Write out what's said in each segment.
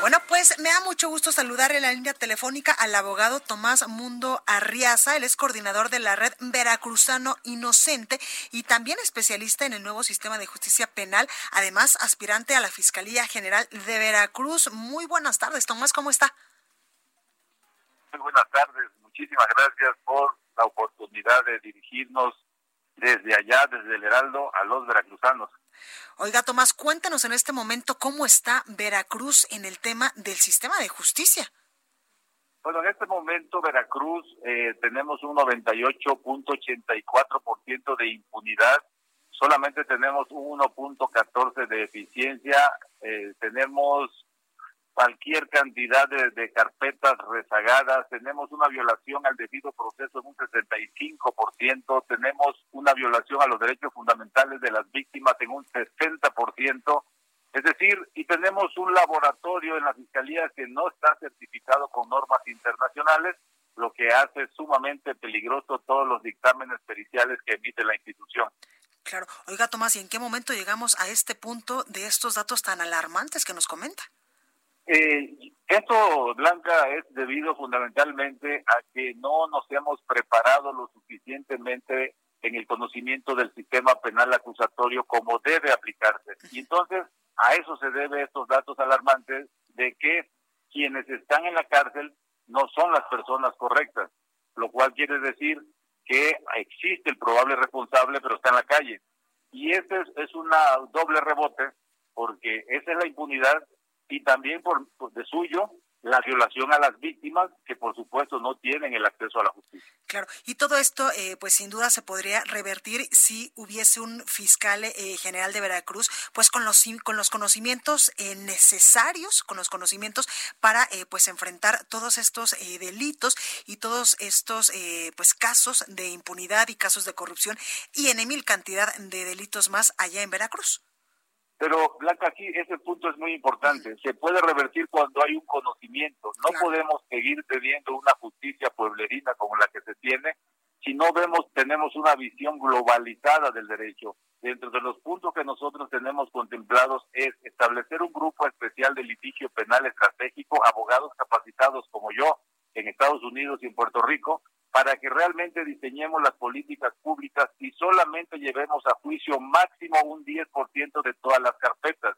Bueno, pues me da mucho gusto saludar en la línea telefónica al abogado Tomás Mundo Arriaza. Él es coordinador de la red Veracruzano Inocente y también especialista en el nuevo sistema de justicia penal, además aspirante a la Fiscalía General de Veracruz. Muy buenas tardes, Tomás, ¿cómo está? Muy buenas tardes, muchísimas gracias por la oportunidad de dirigirnos desde allá, desde el Heraldo, a los veracruzanos. Oiga, Tomás, cuéntanos en este momento cómo está Veracruz en el tema del sistema de justicia. Bueno, en este momento Veracruz eh, tenemos un 98.84% de impunidad, solamente tenemos un 1.14 de eficiencia, eh, tenemos cualquier cantidad de, carpetas rezagadas, tenemos una violación al debido proceso en un 65%, tenemos una violación a los derechos fundamentales de las víctimas en un 60%, es decir, y tenemos un laboratorio en la Fiscalía que no está certificado con normas internacionales, lo que hace sumamente peligroso todos los dictámenes periciales que emite la institución. Claro. Oiga, Tomás, ¿y en qué momento llegamos a este punto de estos datos tan alarmantes que nos comenta? Eh, esto, Blanca, es debido fundamentalmente a que no nos hemos preparado lo suficientemente en el conocimiento del sistema penal acusatorio como debe aplicarse. Y entonces a eso se debe estos datos alarmantes de que quienes están en la cárcel no son las personas correctas, lo cual quiere decir que existe el probable responsable pero está en la calle. Y ese es, es una doble rebote porque esa es la impunidad y también por, de suyo la violación a las víctimas que por supuesto no tienen el acceso a la justicia. Claro, y todo esto eh, pues sin duda se podría revertir si hubiese un fiscal eh, general de Veracruz pues con los con los conocimientos eh, necesarios, con los conocimientos para pues enfrentar todos estos delitos y todos estos pues casos de impunidad y casos de corrupción y en mil cantidad de delitos más allá en Veracruz. Pero, Blanca, aquí ese punto es muy importante. Se puede revertir cuando hay un conocimiento. No podemos seguir teniendo una justicia pueblerina como la que se tiene si no vemos, tenemos una visión globalizada del derecho. Dentro de los puntos que nosotros tenemos contemplados es establecer un grupo especial de litigio penal estratégico, abogados capacitados como yo en Estados Unidos y en Puerto Rico, para que realmente diseñemos las políticas públicas y solamente llevemos a juicio máximo un 10% de todas las carpetas.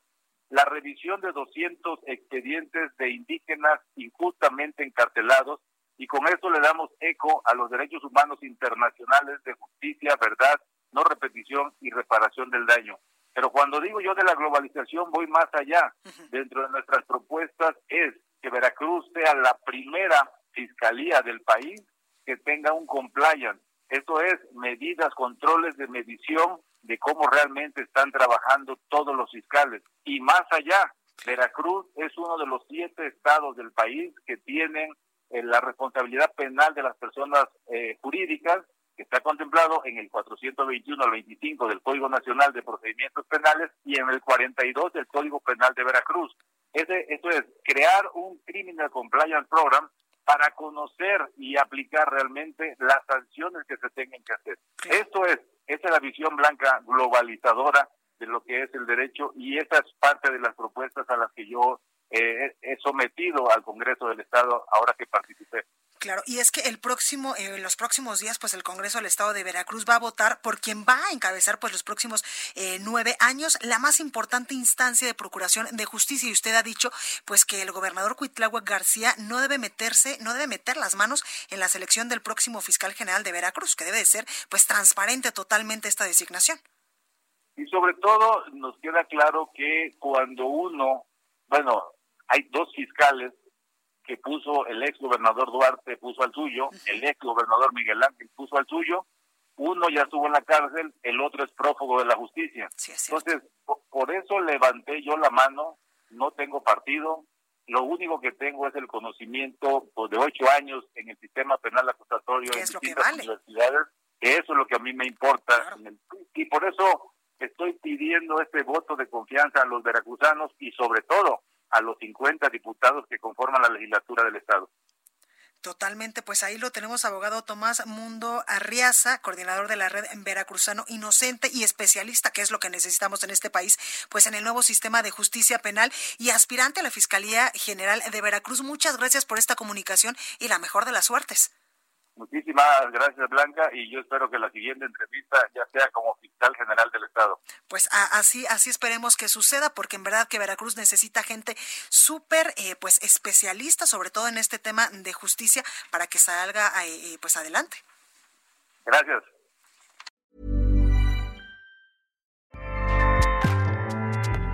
La revisión de 200 expedientes de indígenas injustamente encarcelados y con esto le damos eco a los derechos humanos internacionales de justicia, verdad, no repetición y reparación del daño. Pero cuando digo yo de la globalización voy más allá. Dentro de nuestras propuestas es que Veracruz sea la primera fiscalía del país que tenga un compliance. Esto es medidas, controles de medición de cómo realmente están trabajando todos los fiscales. Y más allá, Veracruz es uno de los siete estados del país que tienen eh, la responsabilidad penal de las personas eh, jurídicas, que está contemplado en el 421 al 25 del Código Nacional de Procedimientos Penales y en el 42 del Código Penal de Veracruz. Ese, esto es crear un Criminal Compliance Program para conocer y aplicar realmente las sanciones que se tengan que hacer. Esto es, esa es la visión blanca globalizadora de lo que es el derecho y esa es parte de las propuestas a las que yo eh, he sometido al Congreso del Estado ahora que participé. Claro, y es que el próximo, eh, los próximos días, pues el Congreso del Estado de Veracruz va a votar por quien va a encabezar, pues los próximos eh, nueve años, la más importante instancia de procuración de justicia. Y usted ha dicho, pues que el gobernador Cuitláhuac García no debe meterse, no debe meter las manos en la selección del próximo fiscal general de Veracruz, que debe de ser, pues transparente totalmente esta designación. Y sobre todo nos queda claro que cuando uno, bueno, hay dos fiscales que puso el ex gobernador Duarte, puso al suyo, el ex gobernador Miguel Ángel puso al suyo, uno ya estuvo en la cárcel, el otro es prófugo de la justicia. Entonces, por eso levanté yo la mano, no tengo partido, lo único que tengo es el conocimiento pues, de ocho años en el sistema penal acusatorio en distintas universidades, que eso es lo que a mí me importa. Y por eso estoy pidiendo este voto de confianza a los veracruzanos y sobre todo a los 50 diputados que conforman la legislatura del Estado. Totalmente, pues ahí lo tenemos, abogado Tomás Mundo Arriaza, coordinador de la red Veracruzano Inocente y especialista, que es lo que necesitamos en este país, pues en el nuevo sistema de justicia penal y aspirante a la Fiscalía General de Veracruz. Muchas gracias por esta comunicación y la mejor de las suertes. Muchísimas gracias, Blanca, y yo espero que la siguiente entrevista ya sea como fiscal general del Estado. Pues así, así esperemos que suceda, porque en verdad que Veracruz necesita gente súper, eh, pues especialista, sobre todo en este tema de justicia, para que salga, eh, eh, pues adelante. Gracias.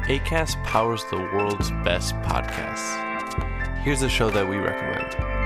ACAST powers the world's best podcasts. Here's a show that we recommend.